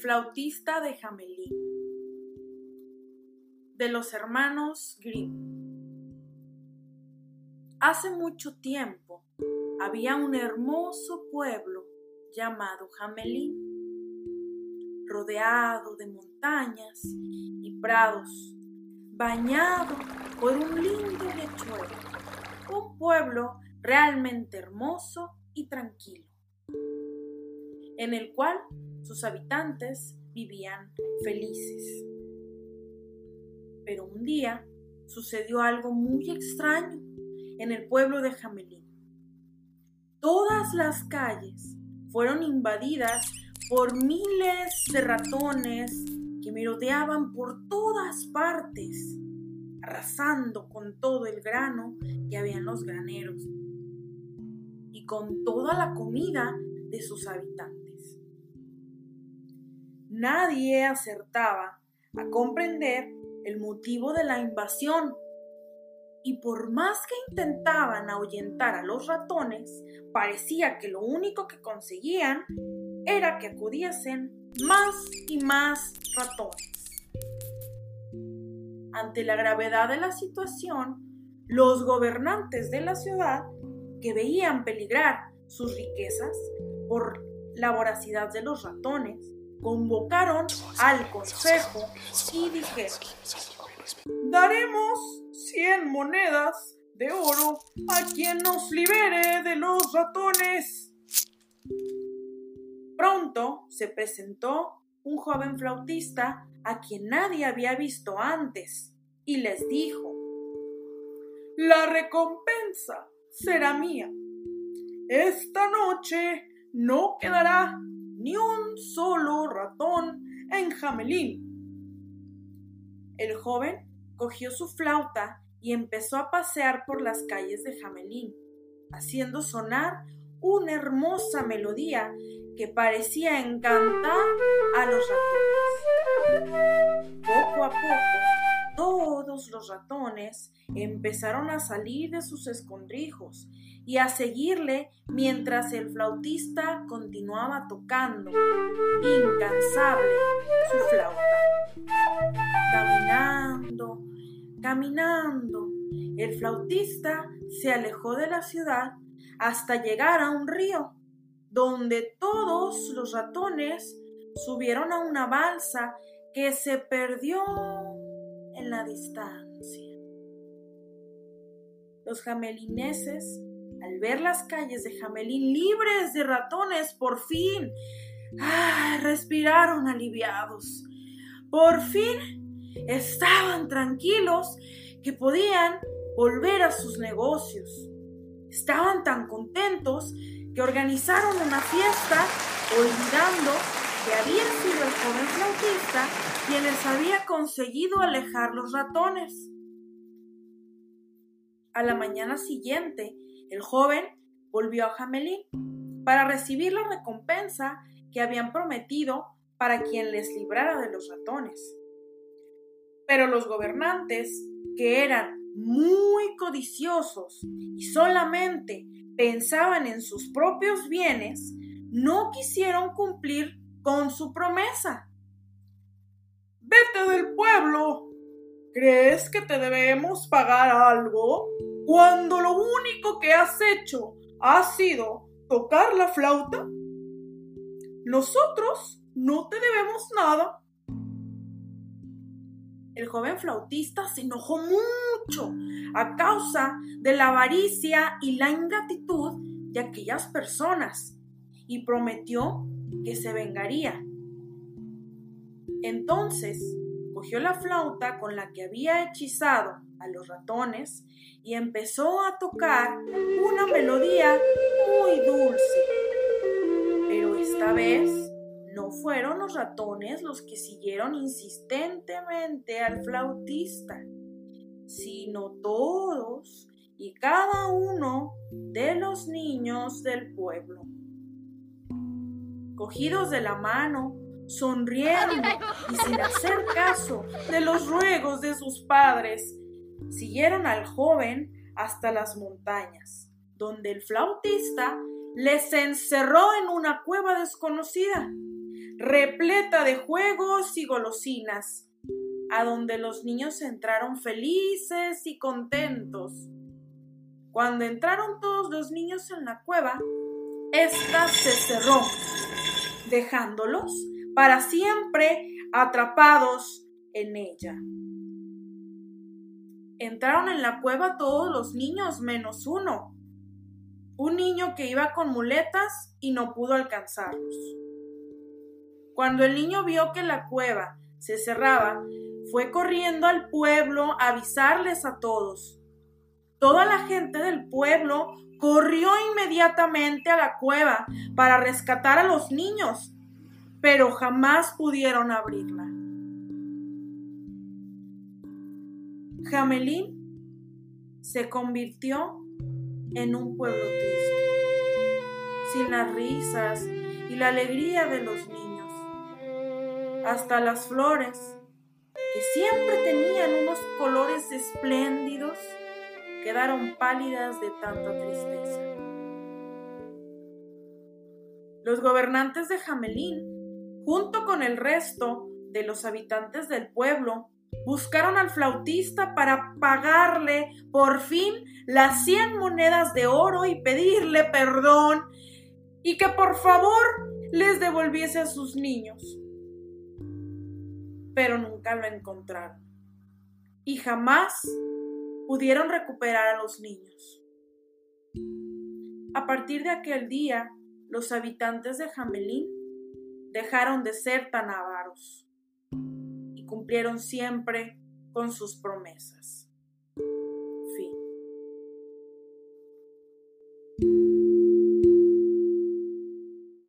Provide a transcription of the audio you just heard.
flautista de Jamelín de los hermanos Grimm. Hace mucho tiempo había un hermoso pueblo llamado Jamelín, rodeado de montañas y prados, bañado por un lindo lechuelo, un pueblo realmente hermoso y tranquilo, en el cual sus habitantes vivían felices. Pero un día sucedió algo muy extraño en el pueblo de Jamelín. Todas las calles fueron invadidas por miles de ratones que merodeaban por todas partes, arrasando con todo el grano que había en los graneros y con toda la comida de sus habitantes. Nadie acertaba a comprender el motivo de la invasión y por más que intentaban ahuyentar a los ratones, parecía que lo único que conseguían era que acudiesen más y más ratones. Ante la gravedad de la situación, los gobernantes de la ciudad, que veían peligrar sus riquezas por la voracidad de los ratones, convocaron al consejo y dijeron, daremos cien monedas de oro a quien nos libere de los ratones. Pronto se presentó un joven flautista a quien nadie había visto antes y les dijo, La recompensa será mía. Esta noche no quedará ni un solo ratón en Jamelín. El joven cogió su flauta y empezó a pasear por las calles de Jamelín, haciendo sonar una hermosa melodía que parecía encantar a los ratones. Poco a poco, todos los ratones empezaron a salir de sus escondrijos y a seguirle mientras el flautista continuaba tocando, incansable, su flauta. Caminando, Caminando, el flautista se alejó de la ciudad hasta llegar a un río, donde todos los ratones subieron a una balsa que se perdió en la distancia. Los jamelineses, al ver las calles de Jamelín libres de ratones, por fin ah, respiraron aliviados. Por fin estaban tranquilos que podían volver a sus negocios. Estaban tan contentos que organizaron una fiesta olvidando que había sido el joven flautista quien les había conseguido alejar los ratones. A la mañana siguiente, el joven volvió a Jamelín para recibir la recompensa que habían prometido para quien les librara de los ratones. Pero los gobernantes, que eran muy codiciosos y solamente pensaban en sus propios bienes, no quisieron cumplir con su promesa. Vete del pueblo. ¿Crees que te debemos pagar algo cuando lo único que has hecho ha sido tocar la flauta? Nosotros no te debemos nada el joven flautista se enojó mucho a causa de la avaricia y la ingratitud de aquellas personas y prometió que se vengaría. Entonces cogió la flauta con la que había hechizado a los ratones y empezó a tocar una melodía muy dulce. Pero esta vez no fueron los ratones los que siguieron insistentemente al flautista, sino todos y cada uno de los niños del pueblo. Cogidos de la mano, sonriendo y sin hacer caso de los ruegos de sus padres, siguieron al joven hasta las montañas, donde el flautista les encerró en una cueva desconocida repleta de juegos y golosinas, a donde los niños entraron felices y contentos. Cuando entraron todos los niños en la cueva, ésta se cerró, dejándolos para siempre atrapados en ella. Entraron en la cueva todos los niños menos uno, un niño que iba con muletas y no pudo alcanzarlos. Cuando el niño vio que la cueva se cerraba, fue corriendo al pueblo a avisarles a todos. Toda la gente del pueblo corrió inmediatamente a la cueva para rescatar a los niños, pero jamás pudieron abrirla. Jamelín se convirtió en un pueblo triste, sin las risas y la alegría de los niños. Hasta las flores, que siempre tenían unos colores espléndidos, quedaron pálidas de tanta tristeza. Los gobernantes de Jamelín, junto con el resto de los habitantes del pueblo, buscaron al flautista para pagarle por fin las cien monedas de oro y pedirle perdón y que por favor les devolviese a sus niños. Pero nunca lo encontraron y jamás pudieron recuperar a los niños. A partir de aquel día, los habitantes de Jamelín dejaron de ser tan avaros cumplieron siempre con sus promesas.